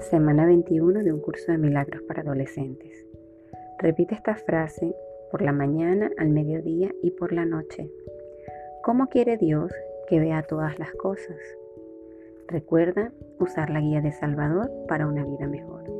Semana 21 de un curso de milagros para adolescentes. Repite esta frase por la mañana, al mediodía y por la noche. ¿Cómo quiere Dios que vea todas las cosas? Recuerda usar la guía de Salvador para una vida mejor.